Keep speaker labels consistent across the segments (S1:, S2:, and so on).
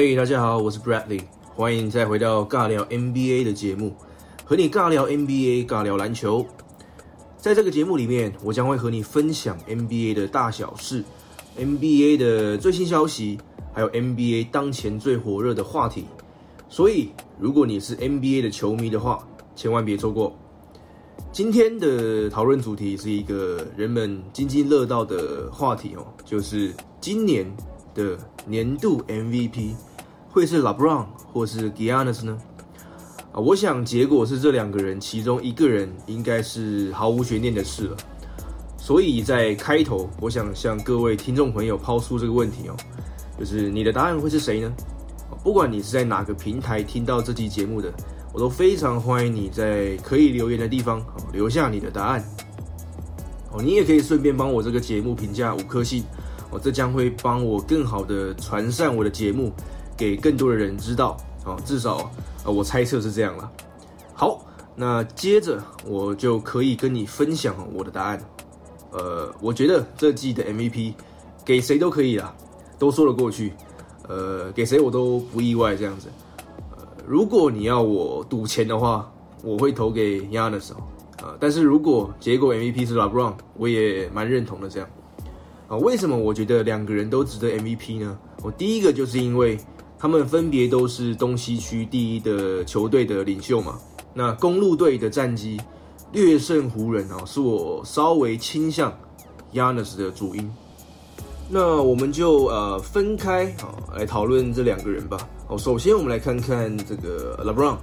S1: 嘿，大家好，我是 Bradley，欢迎再回到尬聊 NBA 的节目，和你尬聊 NBA，尬聊篮球。在这个节目里面，我将会和你分享 NBA 的大小事，NBA 的最新消息，还有 NBA 当前最火热的话题。所以，如果你是 NBA 的球迷的话，千万别错过。今天的讨论主题是一个人们津津乐道的话题哦，就是今年的年度 MVP 会是 LeBron 或是 Giannis 呢？啊，我想结果是这两个人其中一个人应该是毫无悬念的事了。所以在开头，我想向各位听众朋友抛出这个问题哦，就是你的答案会是谁呢？不管你是在哪个平台听到这期节目的。我都非常欢迎你在可以留言的地方留下你的答案哦，你也可以顺便帮我这个节目评价五颗星哦，这将会帮我更好的传散我的节目给更多的人知道哦，至少呃我猜测是这样了。好，那接着我就可以跟你分享我的答案。呃，我觉得这季的 MVP 给谁都可以啦，都说得过去。呃，给谁我都不意外这样子。呃如果你要我赌钱的话，我会投给 Yanis 啊，但是如果结果 MVP 是 LeBron，我也蛮认同的这样啊。为什么我觉得两个人都值得 MVP 呢？我第一个就是因为他们分别都是东西区第一的球队的领袖嘛。那公路队的战绩略胜湖人啊，是我稍微倾向 Yanis 的主因。那我们就呃分开啊来讨论这两个人吧。哦，首先我们来看看这个 LeBron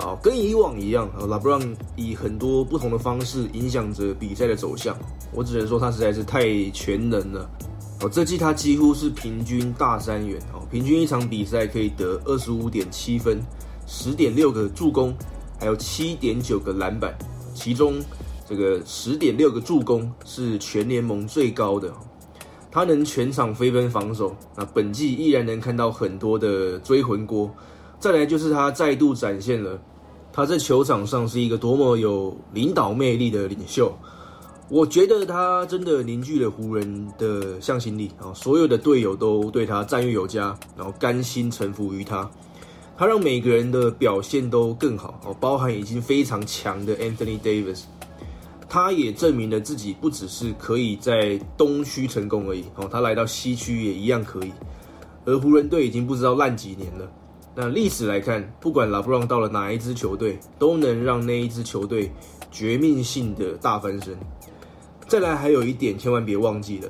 S1: 啊，跟以往一样啊，LeBron 以很多不同的方式影响着比赛的走向。我只能说他实在是太全能了。哦，这季他几乎是平均大三元哦，平均一场比赛可以得二十五点七分，十点六个助攻，还有七点九个篮板，其中这个十点六个助攻是全联盟最高的。他能全场飞奔防守，那本季依然能看到很多的追魂锅。再来就是他再度展现了他在球场上是一个多么有领导魅力的领袖。我觉得他真的凝聚了湖人的向心力啊，所有的队友都对他赞誉有加，然后甘心臣服于他。他让每个人的表现都更好哦，包含已经非常强的 Anthony Davis。他也证明了自己不只是可以在东区成功而已哦，他来到西区也一样可以。而湖人队已经不知道烂几年了。那历史来看，不管拉布朗到了哪一支球队，都能让那一支球队绝命性的大翻身。再来，还有一点千万别忘记了，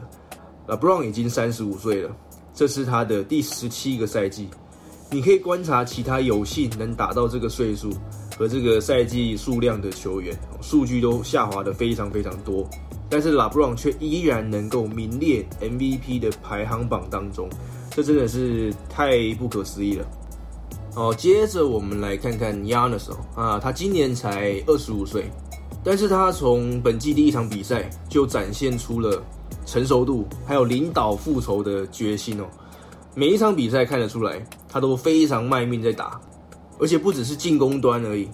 S1: 拉布朗已经三十五岁了，这是他的第十七个赛季。你可以观察其他有幸能达到这个岁数。和这个赛季数量的球员数据都下滑的非常非常多，但是拉布朗却依然能够名列 MVP 的排行榜当中，这真的是太不可思议了。好，接着我们来看看 Yanis 啊，他今年才二十五岁，但是他从本季第一场比赛就展现出了成熟度，还有领导复仇的决心哦。每一场比赛看得出来，他都非常卖命在打。而且不只是进攻端而已，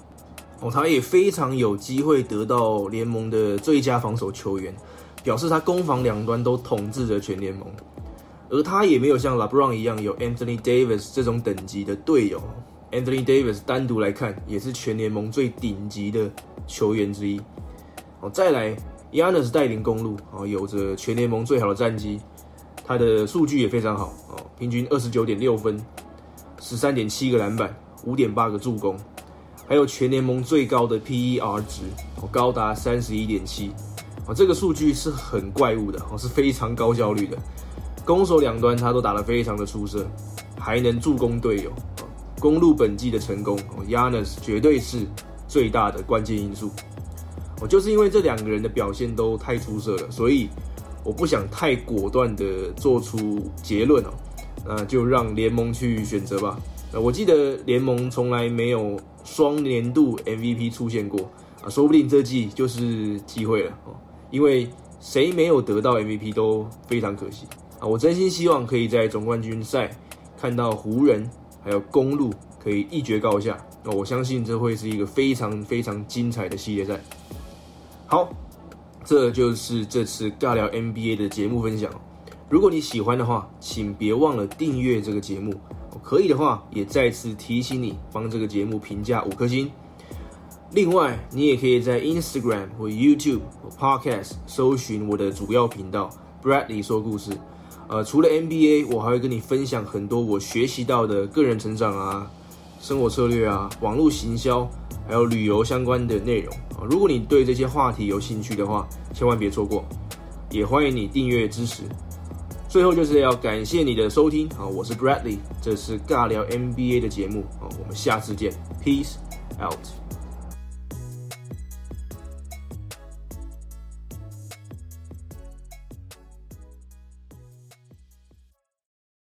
S1: 哦，他也非常有机会得到联盟的最佳防守球员，表示他攻防两端都统治着全联盟。而他也没有像 LeBron 一样有 Anthony Davis 这种等级的队友，Anthony Davis 单独来看也是全联盟最顶级的球员之一。哦，再来，Yanis 带领公路，哦，有着全联盟最好的战绩，他的数据也非常好，哦，平均二十九点六分，十三点七个篮板。五点八个助攻，还有全联盟最高的 PER 值，哦，高达三十一点七，哦，这个数据是很怪物的，哦，是非常高效率的。攻守两端他都打得非常的出色，还能助攻队友。公路本季的成功哦，Yanis 绝对是最大的关键因素。哦，就是因为这两个人的表现都太出色了，所以我不想太果断的做出结论哦，那就让联盟去选择吧。我记得联盟从来没有双年度 MVP 出现过啊，说不定这季就是机会了哦。因为谁没有得到 MVP 都非常可惜。我真心希望可以在总冠军赛看到湖人还有公路可以一决高下那。我相信这会是一个非常非常精彩的系列赛。好，这就是这次尬聊 NBA 的节目分享。如果你喜欢的话，请别忘了订阅这个节目。可以的话，也再次提醒你帮这个节目评价五颗星。另外，你也可以在 Instagram 或 YouTube 或 Podcast 搜寻我的主要频道 Bradley 说故事。呃，除了 NBA，我还会跟你分享很多我学习到的个人成长啊、生活策略啊、网络行销，还有旅游相关的内容啊。如果你对这些话题有兴趣的话，千万别错过。也欢迎你订阅支持。最后就是要感谢你的收听啊，我是 Bradley，这是尬聊 NBA 的节目啊，我们下次见，Peace out。